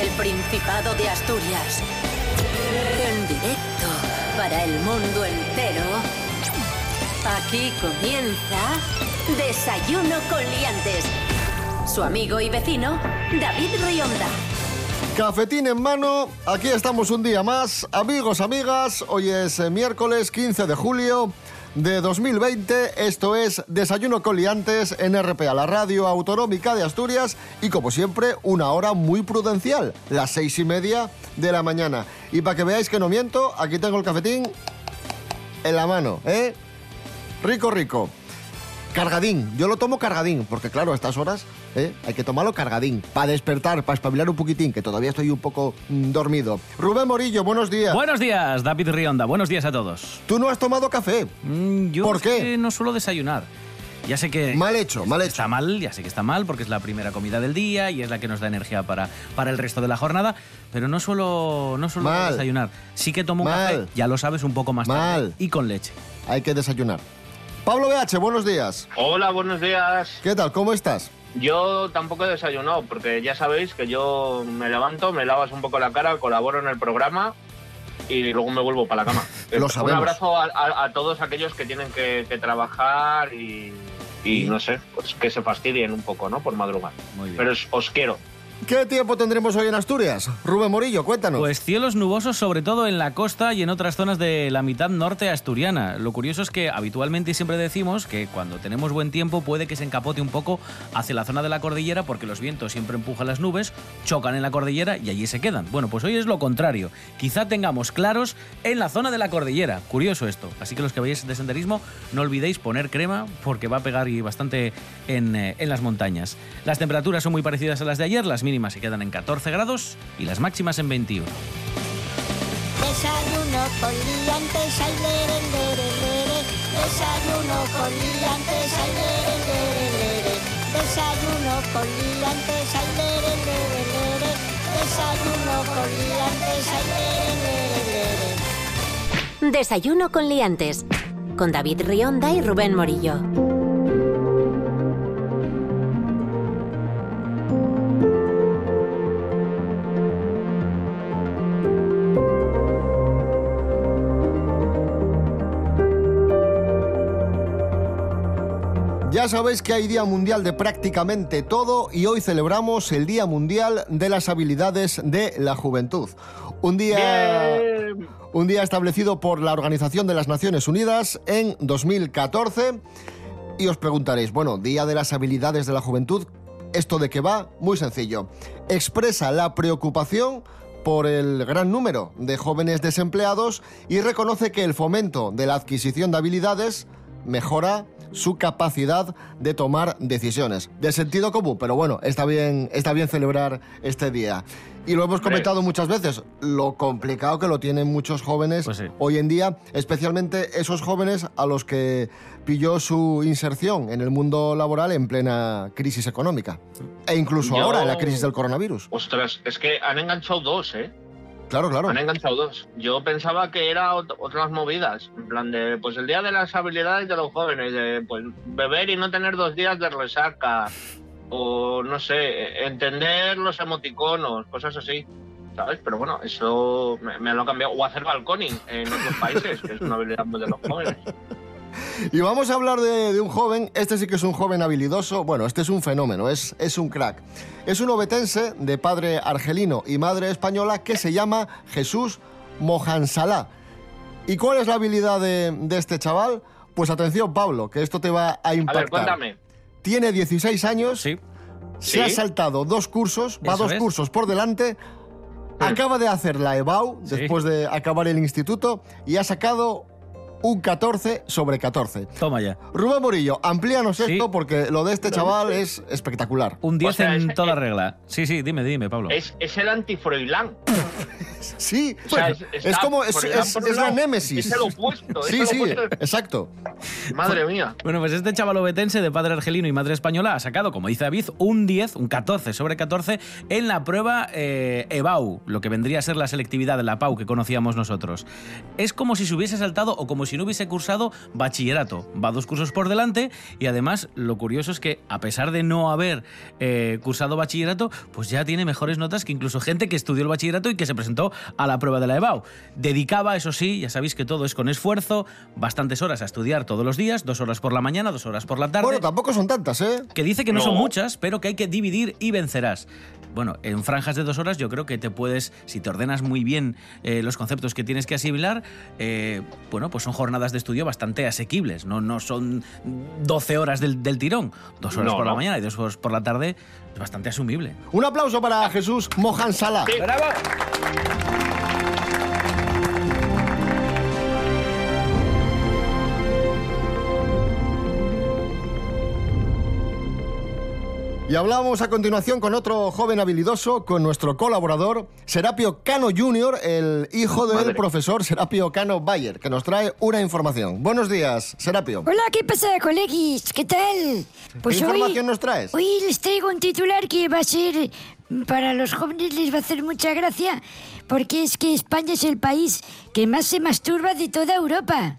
el Principado de Asturias. En directo para el mundo entero. Aquí comienza Desayuno con Liantes. Su amigo y vecino, David Rionda. Cafetín en mano, aquí estamos un día más. Amigos, amigas, hoy es eh, miércoles 15 de julio de 2020. Esto es Desayuno con Liantes en RPA, la radio autonómica de Asturias. Y como siempre, una hora muy prudencial, las seis y media de la mañana. Y para que veáis que no miento, aquí tengo el cafetín en la mano, ¿eh? Rico, rico. Cargadín, yo lo tomo cargadín, porque claro, a estas horas ¿eh? hay que tomarlo cargadín, para despertar, para espabilar un poquitín, que todavía estoy un poco mm, dormido. Rubén Morillo, buenos días. Buenos días, David Rionda. Buenos días a todos. Tú no has tomado café. Mm, yo ¿Por es qué? que no suelo desayunar. Ya sé que Mal hecho, mal hecho. está mal, ya sé que está mal porque es la primera comida del día y es la que nos da energía para, para el resto de la jornada, pero no suelo, no suelo Mal. desayunar. Sí que tomo un café, ya lo sabes, un poco más tarde Mal. y con leche. Hay que desayunar. Pablo BH, buenos días. Hola, buenos días. ¿Qué tal? ¿Cómo estás? Yo tampoco he desayunado, porque ya sabéis que yo me levanto, me lavas un poco la cara, colaboro en el programa y luego me vuelvo para la cama. Lo Un sabemos. abrazo a, a- a todos aquellos que tienen que, que trabajar y, y no sé, pues que se fastidien un poco, ¿no? Por madrugar. Pero os, os quiero. ¿Qué tiempo tendremos hoy en Asturias? Rubén Morillo, cuéntanos. Pues cielos nubosos sobre todo en la costa y en otras zonas de la mitad norte asturiana. Lo curioso es que habitualmente siempre decimos que cuando tenemos buen tiempo puede que se encapote un poco hacia la zona de la cordillera porque los vientos siempre empujan las nubes, chocan en la cordillera y allí se quedan. Bueno, pues hoy es lo contrario. Quizá tengamos claros en la zona de la cordillera. Curioso esto. Así que los que vayáis de senderismo no olvidéis poner crema porque va a pegar y bastante en, eh, en las montañas. Las temperaturas son muy parecidas a las de ayer, las mínimas se quedan en 14 grados y las máximas en 21. Desayuno con liantes, ay, lere, lere, lere. Desayuno con liantes, ay, lere, lere, lere. Desayuno con liantes, ay, lere, lere, lere. Desayuno con liantes, ay, lere, lere, lere. Desayuno con Liantes. Con David Rionda y Rubén Morillo. Ya sabéis que hay Día Mundial de prácticamente todo y hoy celebramos el Día Mundial de las Habilidades de la Juventud. Un día, Bien. un día establecido por la Organización de las Naciones Unidas en 2014. Y os preguntaréis, bueno, Día de las Habilidades de la Juventud, ¿esto de qué va? Muy sencillo. Expresa la preocupación por el gran número de jóvenes desempleados y reconoce que el fomento de la adquisición de habilidades mejora su capacidad de tomar decisiones. De sentido común, pero bueno, está bien, está bien celebrar este día. Y lo hemos comentado muchas veces, lo complicado que lo tienen muchos jóvenes Pues sí. hoy en día, especialmente esos jóvenes a los que pilló su inserción en el mundo laboral en plena crisis económica. E incluso Yo- ahora en la crisis del coronavirus. Ostras, es que han enganchado dos, ¿eh? Claro, claro. Han enganchado dos. Yo pensaba que era ot- otras movidas. En plan de, pues el día de las habilidades de los jóvenes, de pues beber y no tener dos días de resaca. O no sé, entender los emoticonos, cosas así. ¿Sabes? Pero bueno, eso me, me lo ha cambiado. O hacer balconing en otros países, que es una habilidad de los jóvenes. Y vamos a hablar de, de un joven, este sí que es un joven habilidoso, bueno, este es un fenómeno, es, es un crack. Es un obetense de padre argelino y madre española que se llama Jesús Mohansalá. ¿Y cuál es la habilidad de, de este chaval? Pues atención, Pablo, que esto te va a A impactar. ver, cuéntame. Tiene 16 años, Sí. se ¿Sí? ha saltado dos cursos, va Eso dos es. cursos por delante, acaba de hacer la EBAU Sí. después de acabar el instituto y ha sacado un 14 sobre 14. Toma ya. Rubén Morillo, amplíanos Sí. esto porque lo de este chaval es espectacular. Un 10 O sea, en es- toda es- regla. Sí, sí, dime, dime, Pablo. Es, es el anti-Froilán. Sí, O sea, es, como es, la némesis. Es el opuesto. Sí, el sí, opuesto. exacto. Madre mía. Bueno, pues este chaval obetense de padre argelino y madre española ha sacado, como dice David, un 10, un 14 sobre 14 en la prueba eh, EBAU, lo que vendría a ser la selectividad de la PAU que conocíamos nosotros. Es como si se hubiese saltado o como si no hubiese cursado bachillerato. Va dos cursos por delante y además lo curioso es que a pesar de no haber eh, cursado bachillerato, pues ya tiene mejores notas que incluso gente que estudió el bachillerato y que se presentó a la prueba de la EBAU. Dedicaba, eso sí, ya sabéis que todo es con esfuerzo, bastantes horas a estudiar todos los días, dos horas por la mañana, dos horas por la tarde. Bueno, tampoco son tantas, ¿eh? que dice que no, son muchas, pero que hay que dividir y vencerás. Bueno, en franjas de dos horas yo creo que te puedes, si te ordenas muy bien eh, los conceptos que tienes que asimilar, eh, bueno, pues son jornadas de estudio bastante asequibles, no, no son 12 horas del, del tirón, dos horas No, por la mañana y dos horas por la tarde, es bastante asumible. Un aplauso para Jesús Mohan Salah. Y hablamos a continuación con otro joven habilidoso, con nuestro colaborador, Serapio Cano Jr., el hijo del Madre. profesor Serapio Cano Bayer, que nos trae una información. Buenos días, Serapio. Hola, ¿qué pasa, colegis? ¿Qué tal? Pues ¿Qué hoy, información nos traes? hoy les traigo un titular que va a ser, para los jóvenes les va a hacer mucha gracia, porque es que España es el país que más se masturba de toda Europa.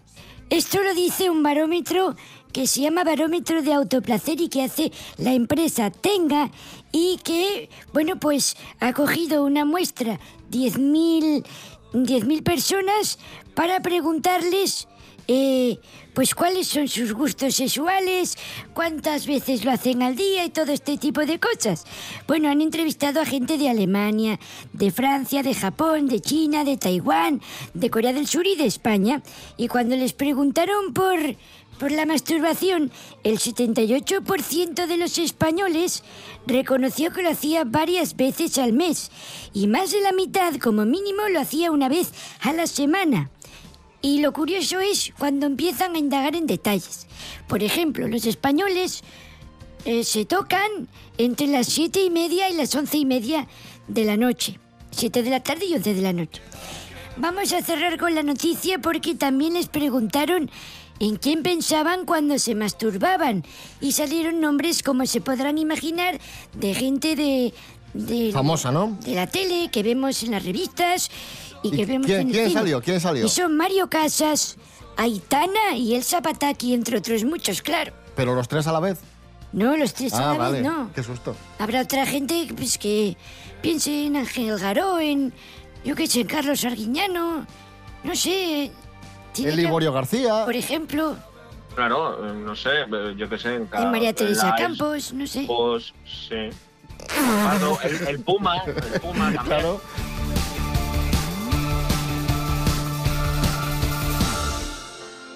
Esto lo dice un barómetro que se llama Barómetro de Autoplacer y que hace la empresa Tenga y que, bueno, pues ha cogido una muestra, 10.000 10.000 personas, para preguntarles eh, pues cuáles son sus gustos sexuales, cuántas veces lo hacen al día y todo este tipo de cosas. Bueno, han entrevistado a gente de Alemania, de Francia, de Japón, de China, de Taiwán, de Corea del Sur y de España. Y cuando les preguntaron por, por la masturbación, el 78% de los españoles reconoció que lo hacía varias veces al mes y más de la mitad como mínimo lo hacía una vez a la semana. Y lo curioso es cuando empiezan a indagar en detalles. Por ejemplo, los españoles eh, se tocan entre las siete y media y las once y media de la noche. Siete de la tarde y once de la noche. Vamos a cerrar con la noticia porque también les preguntaron en quién pensaban cuando se masturbaban y salieron nombres, como se podrán imaginar, de gente de... de Famosa, ¿no? de la tele que vemos en las revistas y ¿Y que vemos quién- en el quién cine. salió? ¿Quién salió? Y son Mario Casas, Aitana y Elsa Pataki, entre otros muchos, claro. Pero los tres a la vez. No, los tres a Ah, la vale. vez no. Qué susto. Habrá otra gente pues, que piense en Ángel Garó, en, yo qué sé, en Carlos Arguiñano, no sé. El Liborio García. Por ejemplo, Claro, eh, no sé, eh, yo qué sé. En, en cada- María Teresa Campos, no sé. Expos, sí. Claro, el, el Puma, el Puma también. Claro.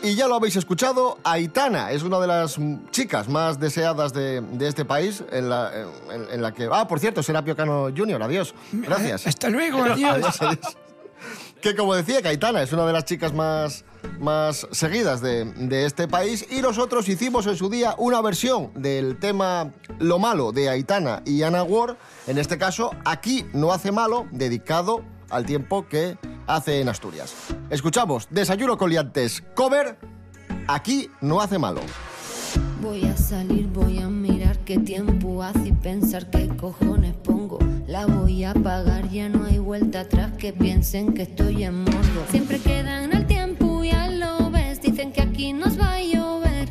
Y ya lo habéis escuchado, Aitana es una de las chicas más deseadas de, de este país, en la, en- en la que... Ah, por cierto, Serapio Cano Jr., adiós. Gracias. Hasta luego, adiós. Adiós, adiós. Que como decía, Caitana es una de las chicas más, más seguidas de, de este país y nosotros hicimos en su día una versión del tema Lo malo de Aitana y Ana Ward, en este caso Aquí no hace malo, dedicado al tiempo que hace en Asturias. Escuchamos Desayuno con liantes, cover, Aquí no hace malo. Voy a salir, voy a mirar qué tiempo hace y pensar qué cojones pongo. La voy a pagar, ya no hay vuelta atrás que piensen que estoy en modo. Siempre quedan el tiempo, ya lo ves. Dicen que aquí nos va a llover.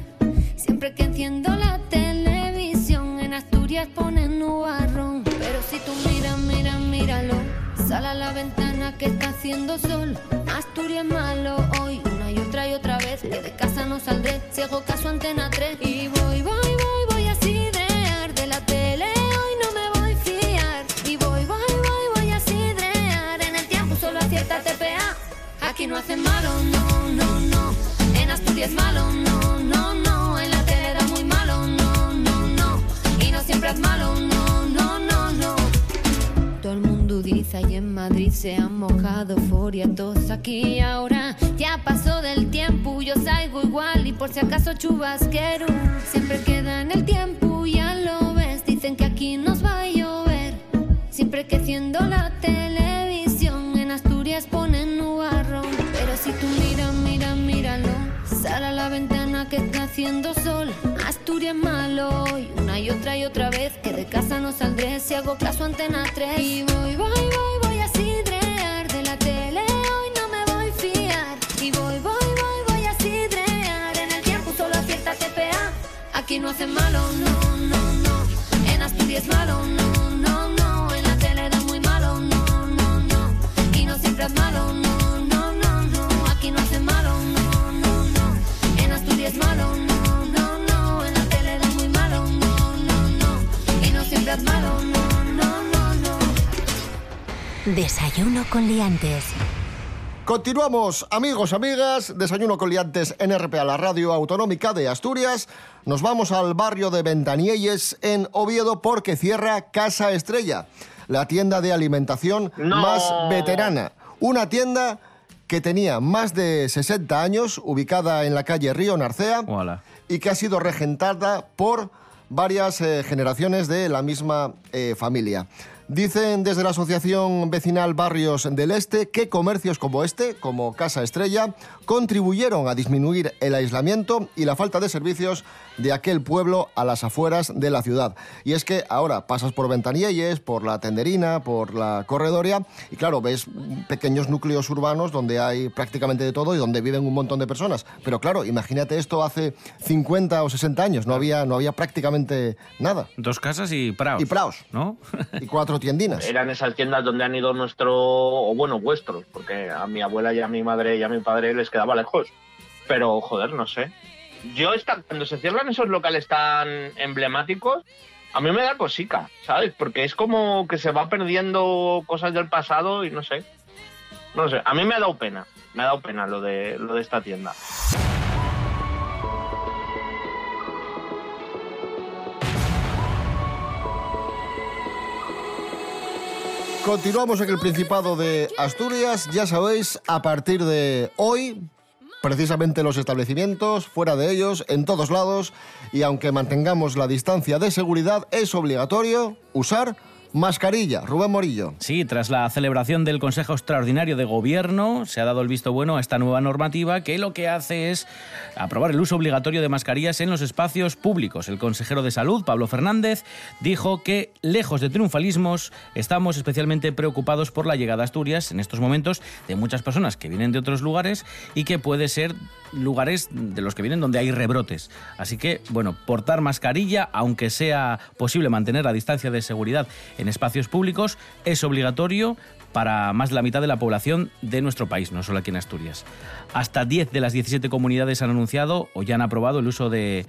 Siempre que enciendo la televisión, en Asturias ponen nubarrón. Pero si tú miras, mira, míralo. Sal a la ventana que está haciendo sol. Asturias malo hoy, una y otra y otra vez. Que de casa no saldré, si hago caso antena 3. Y voy, voy, voy, Aquí no hacen malo, no, no, no. En Asturias malo, no, no, no. En la tele da muy malo, no, no, no. Y no siempre es malo, no, no, no, no. Todo el mundo dice ahí en Madrid se han mojado euforia todos aquí y ahora ya pasó del tiempo yo salgo igual y por si acaso chubasquero siempre queda en el tiempo ya lo ves dicen que aquí nos va a llover siempre que enciendo la televisión en Asturias ponen si tú miras, mira, míralo. Sal a la ventana que está haciendo sol. Asturias malo. Y una y otra y otra vez que de casa no saldré si hago caso antena 3. Y voy, voy, voy, voy a sidrear de la tele. Hoy no me voy a fiar. Y voy, voy, voy, voy a sidrear. En el tiempo solo acierta TPA. Aquí no hace malo, no, no, no. En Asturias malo, no. Desayuno con liantes. Continuamos, amigos, amigas, desayuno con liantes en RPA, la radio autonómica de Asturias. Nos vamos al barrio de Ventanielles en Oviedo porque cierra Casa Estrella, la tienda de alimentación No. más veterana. Una tienda que tenía más de 60 años, ubicada en la calle Río Narcea y que ha sido regentada por varias eh, generaciones de la misma eh, familia. Dicen desde la Asociación Vecinal Barrios del Este que comercios como este, como Casa Estrella, contribuyeron a disminuir el aislamiento y la falta de servicios de aquel pueblo a las afueras de la ciudad. Y es que ahora pasas por Ventanielles, por la Tenderina, por la Corredoria y claro, ves pequeños núcleos urbanos donde hay prácticamente de todo y donde viven un montón de personas. Pero claro, imagínate esto hace 50 o 60 años, no había, no había prácticamente nada. Dos casas y praos. Y praos. ¿No? Y cuatro tiendinas. Eran esas tiendas donde han ido nuestro, o bueno, vuestros, porque a mi abuela y a mi madre y a mi padre les quedaba lejos. Pero, joder, no sé. Yo, cuando se cierran esos locales tan emblemáticos, a mí me da cosica, ¿sabes? Porque es como que se va perdiendo cosas del pasado y no sé. No sé, a mí me ha dado pena. Me ha dado pena lo de, lo de esta tienda. Continuamos en el Principado de Asturias. Ya sabéis, a partir de hoy, precisamente los establecimientos, fuera de ellos, en todos lados, y aunque mantengamos la distancia de seguridad, es obligatorio usar mascarilla. Rubén Morillo. Sí, tras la celebración del Consejo Extraordinario de Gobierno, se ha dado el visto bueno a esta nueva normativa que lo que hace es aprobar el uso obligatorio de mascarillas en los espacios públicos. El consejero de Salud, Pablo Fernández, dijo que, lejos de triunfalismos, estamos especialmente preocupados por la llegada a Asturias en estos momentos de muchas personas que vienen de otros lugares y que puede ser lugares de los que vienen donde hay rebrotes. Así que, bueno, portar mascarilla, aunque sea posible mantener la distancia de seguridad en espacios públicos, es obligatorio para más de la mitad de la población de nuestro país, no solo aquí en Asturias. Hasta 10 de las 17 comunidades han anunciado o ya han aprobado el uso de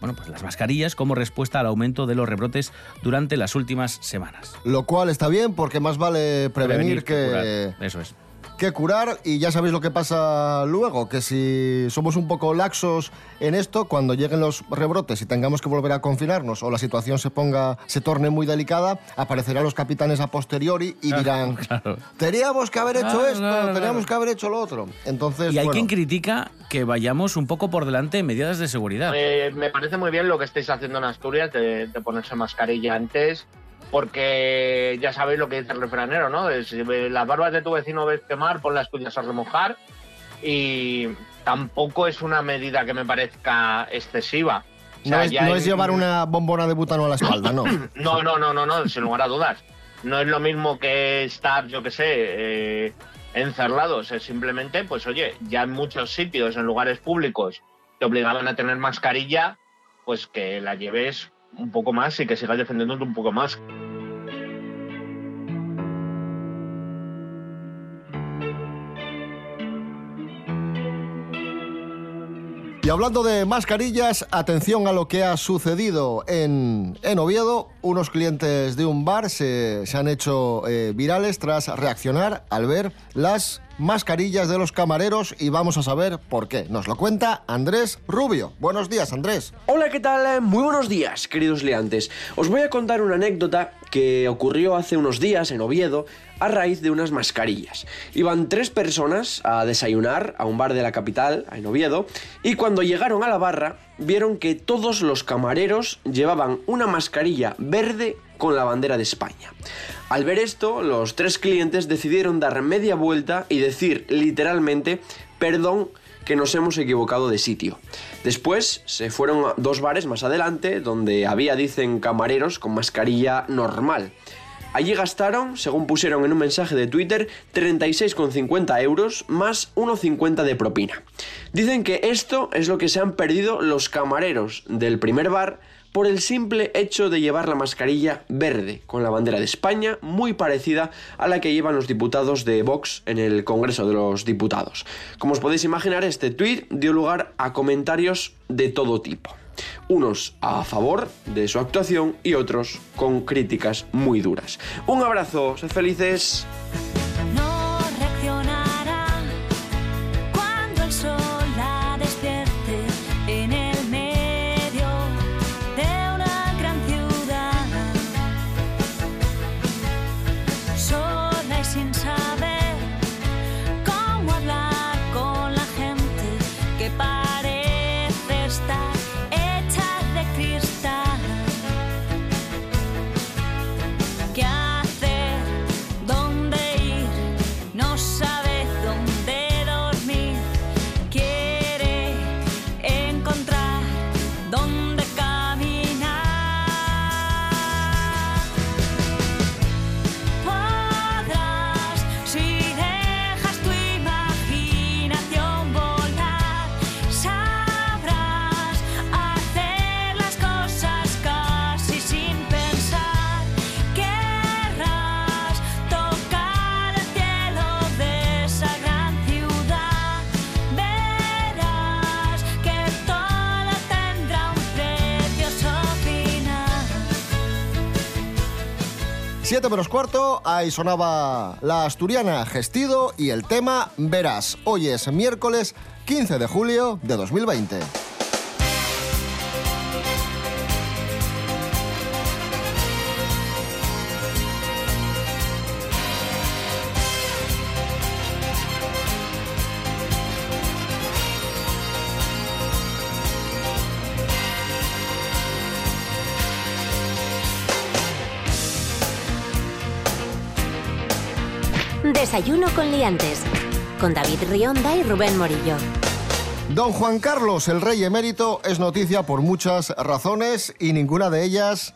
bueno, pues las mascarillas como respuesta al aumento de los rebrotes durante las últimas semanas. Lo cual está bien porque más vale prevenir, que, curar. Eso es. Que curar y ya sabéis lo que pasa luego, que si somos un poco laxos en esto, cuando lleguen los rebrotes y tengamos que volver a confinarnos o la situación se ponga, se torne muy delicada, aparecerán los capitanes a posteriori y dirán, claro. teníamos que haber hecho Claro, esto, claro, teníamos claro. que haber hecho lo otro. Entonces, Y hay bueno, quien critica que vayamos un poco por delante en medidas de seguridad. Eh, me parece muy bien lo que estáis haciendo en Asturias de, de ponerse mascarilla antes, porque ya sabéis lo que dice el refranero, ¿no? Si las barbas de tu vecino ves quemar, pon las tuyas a remojar. Y tampoco es una medida que me parezca excesiva. O no, es, no en- es llevar una bombona de butano a la espalda, no. No, no, no, no, no, sin lugar a dudas. No es lo mismo que estar, yo qué sé, eh, encerrados. Es simplemente, pues oye, ya en muchos sitios, en lugares públicos, te obligaban a tener mascarilla, pues que la lleves un poco más y que sigas defendiéndote un poco más. Y hablando de mascarillas, atención a lo que ha sucedido en, en Oviedo. Unos clientes de un bar se, se han hecho eh, virales tras reaccionar al ver las mascarillas de los camareros y vamos a saber por qué. Nos lo cuenta Andrés Rubio. Buenos días, Andrés. Hola, ¿qué tal? Eh, Muy buenos días, queridos liantes. Os voy a contar una anécdota que ocurrió hace unos días en Oviedo a raíz de unas mascarillas. Iban tres personas a desayunar a un bar de la capital, en Oviedo, y cuando llegaron a la barra vieron que todos los camareros llevaban una mascarilla verde con la bandera de España. Al ver esto, los tres clientes decidieron dar media vuelta y decir literalmente, perdón, que nos hemos equivocado de sitio. Después se fueron a dos bares más adelante donde había, dicen, camareros con mascarilla normal. Allí gastaron, según pusieron en un mensaje de Twitter, 36,50 euros más 1,50 de propina. Dicen que esto es lo que se han perdido los camareros del primer bar por el simple hecho de llevar la mascarilla verde con la bandera de España muy parecida a la que llevan los diputados de Vox en el Congreso de los Diputados. Como os podéis imaginar, este tuit dio lugar a comentarios de todo tipo. Unos a favor de su actuación y otros con críticas muy duras. Un abrazo, sed felices. 7 menos cuarto, ahí sonaba la asturiana Gestido y el tema Verás. Hoy es miércoles 15 de julio de 2020. Desayuno con liantes. Con David Rionda y Rubén Morillo. Don Juan Carlos, el rey emérito, es noticia por muchas razones y ninguna de ellas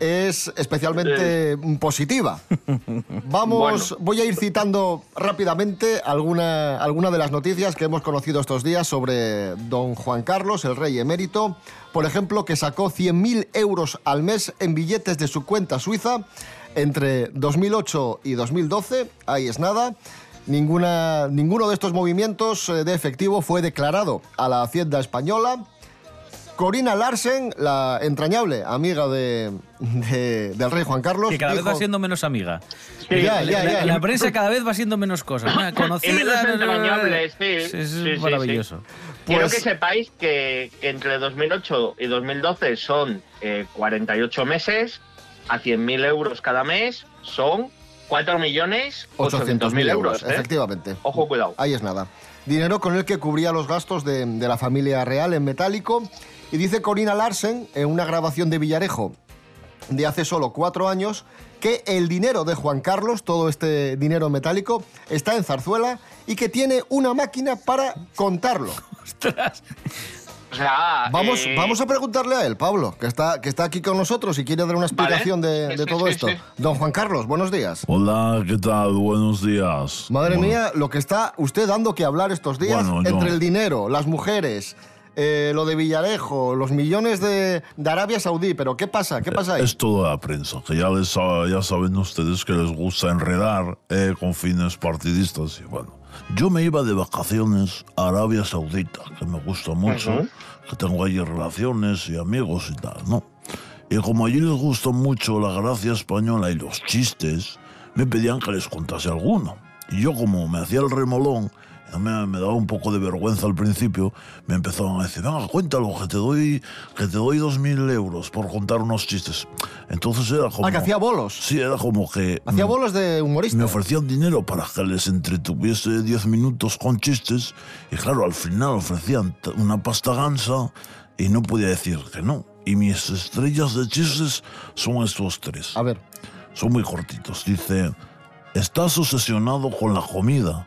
es especialmente positiva. Vamos, voy a ir citando rápidamente alguna, alguna de las noticias que hemos conocido estos días sobre don Juan Carlos, el rey emérito. Por ejemplo, que sacó 100.000 euros al mes en billetes de su cuenta suiza entre 2008 y 2012. Ahí es nada. Ninguna, ninguno de estos movimientos eh, de efectivo fue declarado a la Hacienda Española. Corina Larsen, la entrañable amiga de, de- del rey Juan Carlos. Que cada vez va siendo menos amiga. Ya, ya, La- ya. La prensa cada vez va siendo menos Y Conocida. entrañable, sí. Es, es sí, sí, sí. maravilloso. Quiero Pues- que sepáis que, que entre 2008 y 2012 son eh, 48 meses, a 100.000 euros cada mes son 4.800.000 euros. ¿eh? efectivamente. Ojo, cuidado. Ahí es nada. Dinero con el que cubría los gastos de, de la familia real en metálico. Y dice Corina Larsen, en una grabación de Villarejo de hace solo cuatro años, que el dinero de Juan Carlos, todo este dinero metálico, está en Zarzuela y que tiene una máquina para contarlo. O sea, Vamos, eh, vamos a preguntarle a él, Pablo, que está, que está aquí con nosotros y quiere dar una explicación de, Sí, de sí, todo sí, esto. sí. Don Juan Carlos, buenos días. Hola, ¿qué tal? Buenos días. Madre Bueno, mía, lo que está usted dando que hablar estos días Bueno, yo- entre el dinero, las mujeres, eh, lo de Villarejo, los millones de, de Arabia Saudí. Pero ¿qué pasa? ¿Qué pasa ahí? Es toda la prensa, que ya, les, ya saben ustedes que les gusta enredar eh, con fines partidistas. Y bueno, yo me iba de vacaciones a Arabia Saudita, que me gusta mucho, que tengo allí relaciones y amigos y tal, ¿no? Y como allí les gusta mucho la gracia española y los chistes, me pedían que les contase alguno. Y yo como me hacía el remolón, me, me daba un poco de vergüenza al principio, me empezaban a decir, venga, cuéntalo, que te doy, que te doy dos mil euros por contar unos chistes. Entonces era como... Ah, que hacía bolos. Sí, era como que... Hacía mm, bolos de humorista. me ofrecían dinero para que les entretuviese 10 minutos con chistes y claro, al final ofrecían una pasta gansa y no podía decir que no. Y mis estrellas de chistes son estos tres. A ver, Son muy cortitos. Dice, estás obsesionado con la comida.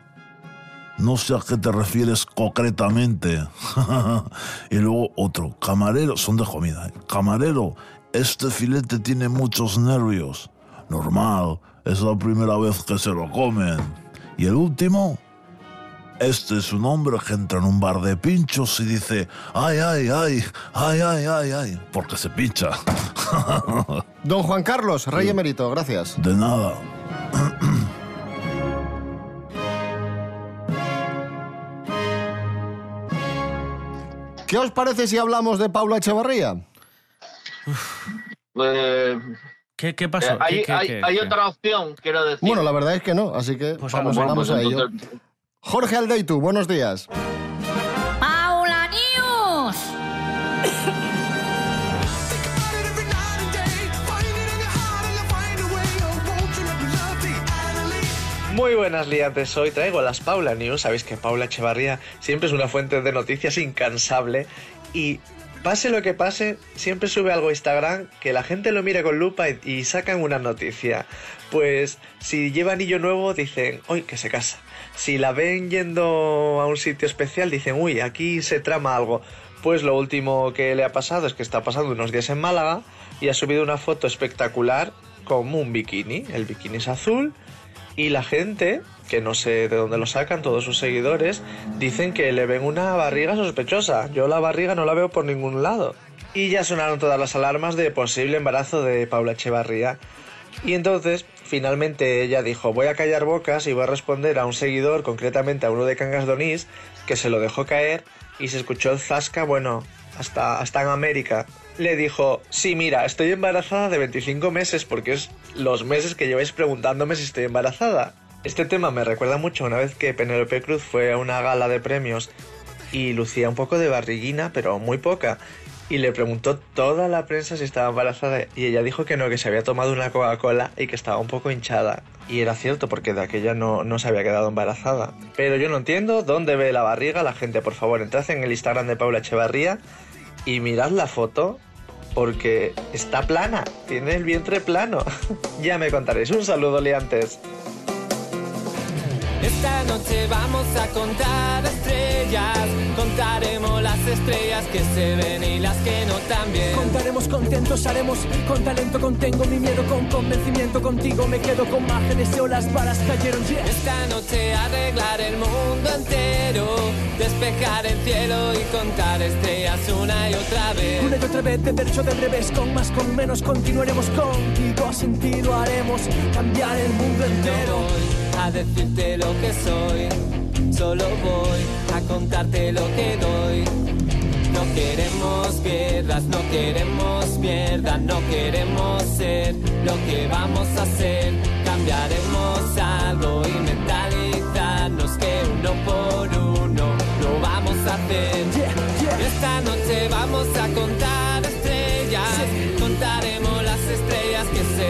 No sé a qué te refieres concretamente. y luego otro, camarero, son de comida. ¿eh? Camarero, este filete tiene muchos nervios. normal, es la primera vez que se lo comen. Y el último, este es un hombre que entra en un bar de pinchos y dice, ay, ay, ay, ay, ay, ay, ay, porque se pincha. Don Juan Carlos, Rey Emérito, gracias. De nada. ¿Qué os parece si hablamos de Paula Echevarría? Eh, ¿Qué, qué pasó? eh, hay ¿Qué- qué- hay- qué- hay qué? otra opción, quiero decir. Bueno, la verdad es que no, así que Pues vamos, vamos pues a ello. entonces- Jorge Aldeitu, buenos días. Muy buenas liantes, hoy traigo las Paula News. Sabéis que Paula Echevarría siempre es una fuente de noticias incansable y pase lo que pase, siempre sube algo a Instagram que la gente lo mira con lupa y, y sacan una noticia. Pues si lleva anillo nuevo dicen, uy, que se casa. Si la ven yendo a un sitio especial dicen, uy, aquí se trama algo. Pues lo último que le ha pasado es que está pasando unos días en Málaga y ha subido una foto espectacular con un bikini. El bikini es azul y la gente, que no sé de dónde lo sacan, todos sus seguidores, dicen que le ven una barriga sospechosa. Yo la barriga no la veo por ningún lado. Y ya sonaron todas las alarmas de posible embarazo de Paula Echevarría. Y entonces, finalmente ella dijo, voy a callar bocas y voy a responder a un seguidor, concretamente a uno de Cangas Donís, que se lo dejó caer y se escuchó el zasca, bueno, hasta, hasta en América. Le dijo, sí, mira, estoy embarazada de 25 meses porque es los meses que lleváis preguntándome si estoy embarazada. Este tema me recuerda mucho una vez que Penélope Cruz fue a una gala de premios y lucía un poco de barriguina, pero muy poca. Y le preguntó toda la prensa si estaba embarazada y ella dijo que no, que se había tomado una Coca-Cola y que estaba un poco hinchada. Y era cierto porque de aquella no, no se había quedado embarazada. Pero yo no entiendo dónde ve la barriga la gente. Por favor, entrad en el Instagram de Paula Echevarría y mirad la foto porque está plana, tiene el vientre plano. ya me contaréis. Un saludo, liantes. Esta noche vamos a contar estrellas, contaremos las estrellas que se ven y las que no también. Contaremos contentos, haremos con talento, contengo mi miedo, con convencimiento contigo me quedo con márgenes y olas balas cayeron, yeah. Esta noche arreglar el mundo entero, despejar el cielo y contar estrellas una y otra vez. Una y otra vez, de derecho, del revés, con más, con menos, continuaremos contigo, sin ti lo haremos, cambiar el mundo entero. No voy a decirte lo que soy, solo voy a contarte lo que doy. No queremos guerras, no queremos mierda, no queremos ser lo que vamos a ser. Cambiaremos algo y mentalizarnos que uno por uno lo vamos a hacer. Esta noche vamos a contar estrellas, contaremos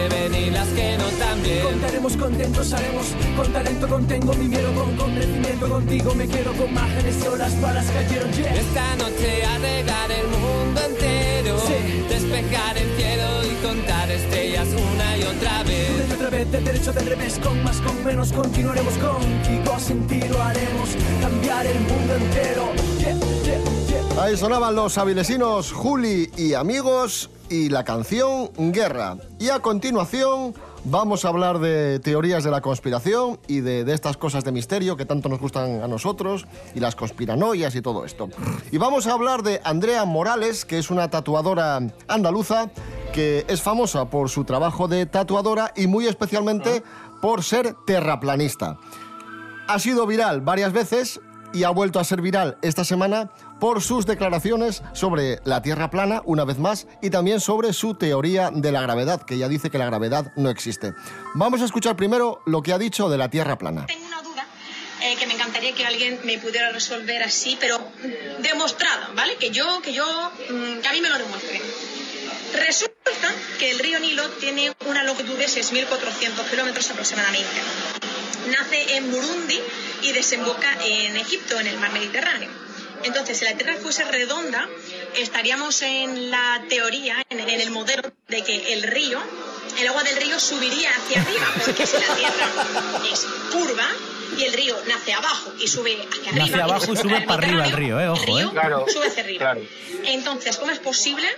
y las que no también. Contaremos contentos, haremos con talento, contengo mi miedo, con convencimiento contigo me quedo con márgenes y olas balas cayeron, yeah. Esta noche arreglar el mundo entero, despejar el cielo y contar estrellas una y otra vez. Una y otra vez, de derecho, del revés, con más, con menos, continuaremos contigo, sin ti lo haremos, cambiar el mundo entero, yeah. Ahí sonaban los avilesinos Juli y amigos y la canción Guerra. Y a continuación vamos a hablar de teorías de la conspiración y de, de estas cosas de misterio que tanto nos gustan a nosotros y las conspiranoias y todo esto. Y vamos a hablar de Andrea Morales, que es una tatuadora andaluza que es famosa por su trabajo de tatuadora y muy especialmente por ser terraplanista. Ha sido viral varias veces y ha vuelto a ser viral esta semana por sus declaraciones sobre la Tierra plana, una vez más, y también sobre su teoría de la gravedad, que ella dice que la gravedad no existe. Vamos a escuchar primero lo que ha dicho de la Tierra plana. eh, que me encantaría que alguien me pudiera resolver así, pero demostrada, ¿vale? Que yo, que yo, mm, que a mí me lo demuestre. Resulta que el río Nilo tiene una longitud de 6.400 kilómetros aproximadamente. Nace en Burundi y desemboca en Egipto, en el mar Mediterráneo. Entonces, si la Tierra fuese redonda, estaríamos en la teoría, en, en el modelo de que el río, el agua del río subiría hacia arriba, porque si la Tierra es curva y el río nace abajo y sube hacia arriba. Nace abajo y sube para arriba el río, eh, ojo, el río eh. Claro, sube hacia arriba. claro. Entonces, ¿cómo es posible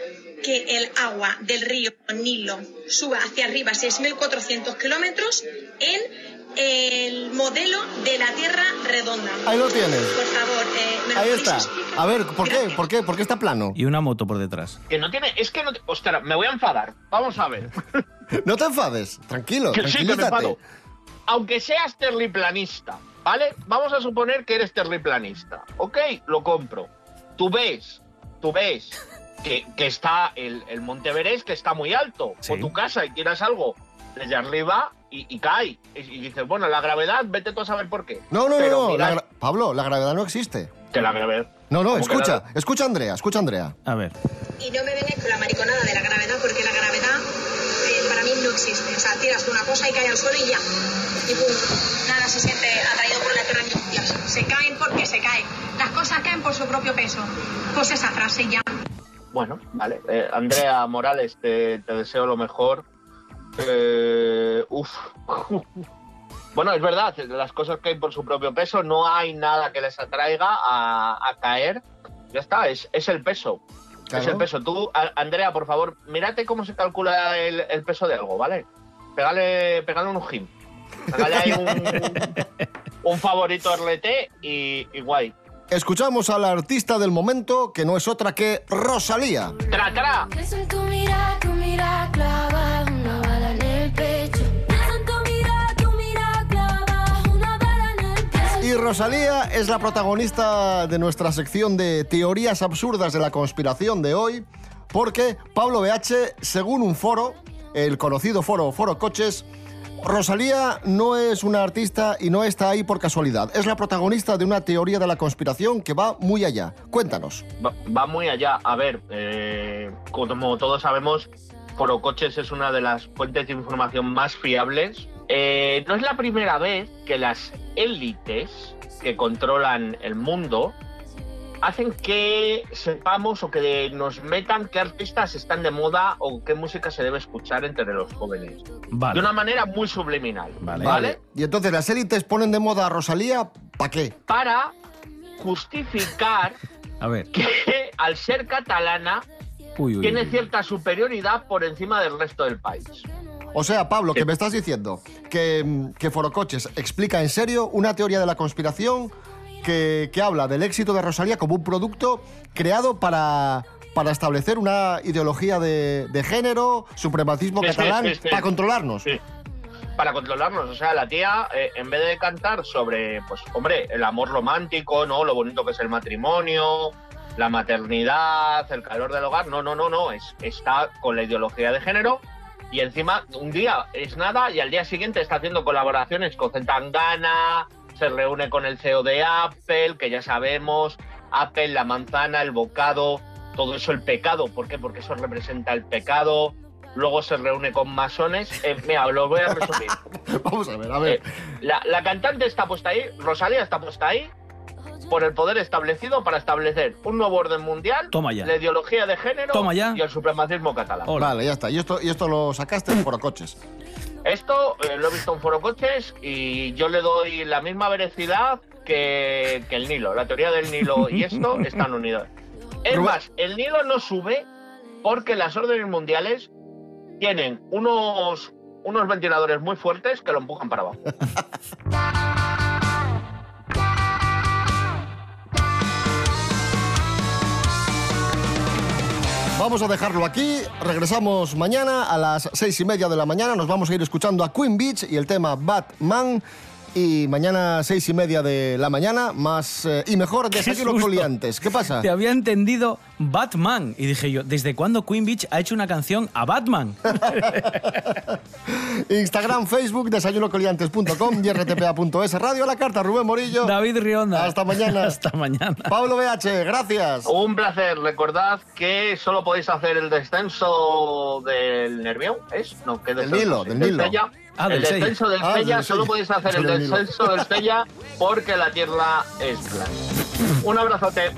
que el agua del río Nilo suba hacia arriba 6.400 kilómetros en el modelo de la Tierra redonda. Ahí lo tienes. Por favor, eh, ¿me lo Ahí está. explicar? A ver, ¿por qué? ¿Por qué? ¿Por qué está plano? Y una moto por detrás. Que no tiene. Es que no. te- Ostras, me voy a enfadar. Vamos a ver. No te enfades, tranquilo, Que sí, que me enfado. Aunque seas terriplanista, ¿vale? Vamos a suponer que eres terriplanista. Ok, lo compro. Tú ves, tú ves que, que está el, el Monte Everest, que está muy alto. Sí. O tu casa y tiras algo desde arriba y, y cae. Y, y dices, bueno, la gravedad, vete tú a saber por qué. No, no, Pero no, mira la gra- Pablo, la gravedad no existe. que la gravedad. No, no, ¿Cómo que escucha, la- escucha a Andrea, escucha a Andrea. A ver. Y no me vengáis con la mariconada de la gravedad, porque la gravedad eh, para mí no existe. O sea, tiras una cosa y cae al suelo y ya. Y pum, nada se siente atraído por la tierra ni. Se caen porque se caen. Las cosas caen por su propio peso. Pues esa frase ya. Bueno, vale. Eh, Andrea Morales, te, te deseo lo mejor. Eh, uf. Bueno, es verdad, las cosas caen por su propio peso, no hay nada que les atraiga a, a caer. Ya está, es, es el peso. Claro. Es el peso. Tú, a- Andrea, por favor, mírate cómo se calcula el, el peso de algo, ¿vale? Pégale, pégale un gym. Pégale ahí un, un favorito RT y, y guay. Escuchamos a la artista del momento, que no es otra que Rosalía. ¡Tra, tra! Y Rosalía es la protagonista de nuestra sección de teorías absurdas de la conspiración de hoy, porque Pablo BH, según un foro, el conocido foro Foro Coches, Rosalía no es una artista y no está ahí por casualidad. Es la protagonista de una teoría de la conspiración que va muy allá. Cuéntanos. Va, muy allá. A ver, eh, como todos sabemos, Forocoches es una de las fuentes de información más fiables. Eh, no es la primera vez que las élites que controlan el mundo hacen que sepamos o que nos metan qué artistas están de moda o qué música se debe escuchar entre los jóvenes. Vale. De una manera muy subliminal. Vale. ¿vale? Y entonces las élites ponen de moda a Rosalía, ¿para qué? Para justificar A ver. que al ser catalana Uy, uy, tiene uy. cierta superioridad por encima del resto del país. O sea, Pablo, que me estás diciendo que, mm, que Forocoches explica en serio una teoría de la conspiración que, que habla del éxito de Rosalía como un producto creado para, para establecer una ideología de, de género, supremacismo Sí, catalán, sí, sí. para controlarnos. Para controlarnos, o sea, la tía, eh, en vez de cantar sobre, pues, hombre, el amor romántico, ¿no? Lo bonito que es el matrimonio, la maternidad, el calor del hogar, no, no, no, no, es, está con la ideología de género y encima un día es nada y al día siguiente está haciendo colaboraciones con Zetangana, se reúne con el CEO de Apple, que ya sabemos, Apple, la manzana, el bocado, todo eso el pecado, ¿por qué? Porque eso representa el pecado. Luego se reúne con masones. Eh, mira, lo voy a resumir. Vamos a ver, a ver. Eh, la, la cantante está puesta ahí, Rosalía está puesta ahí por el poder establecido para establecer un nuevo orden mundial, Toma ya. la ideología de género Toma ya. y el supremacismo catalán. Hola. Vale, ya está. Y esto, y esto lo sacaste en Forocoches. Esto eh, lo he visto en Foro Coches y yo le doy la misma veracidad que, que el Nilo. La teoría del Nilo y esto están unidas. Es Rubén- más, el Nilo no sube porque las órdenes mundiales tienen unos, unos ventiladores muy fuertes que lo empujan para abajo. Vamos a dejarlo aquí. Regresamos mañana a las seis y media de la mañana. Nos vamos a ir escuchando a Queen Beach y el tema Batman. Y mañana seis y media de la mañana, más eh, y mejor desayuno coliantes. ¿Qué pasa? Te había entendido Batman. Y dije yo, ¿desde cuándo Queen Beach ha hecho una canción a Batman? Instagram, Facebook, desayunocoliantes.com y rtpa.es. Radio a la carta, Rubén Morillo. David Rionda. Hasta mañana. Hasta mañana. Pablo BH, gracias. Un placer. Recordad que solo podéis hacer el descenso del Nervión, ¿es? No, ¿qué Del descenso? Nilo, del Nilo. Ah, del el descenso del Ah, Sella del solo podéis hacer el descenso del Sella porque la Tierra es plana. Un abrazote.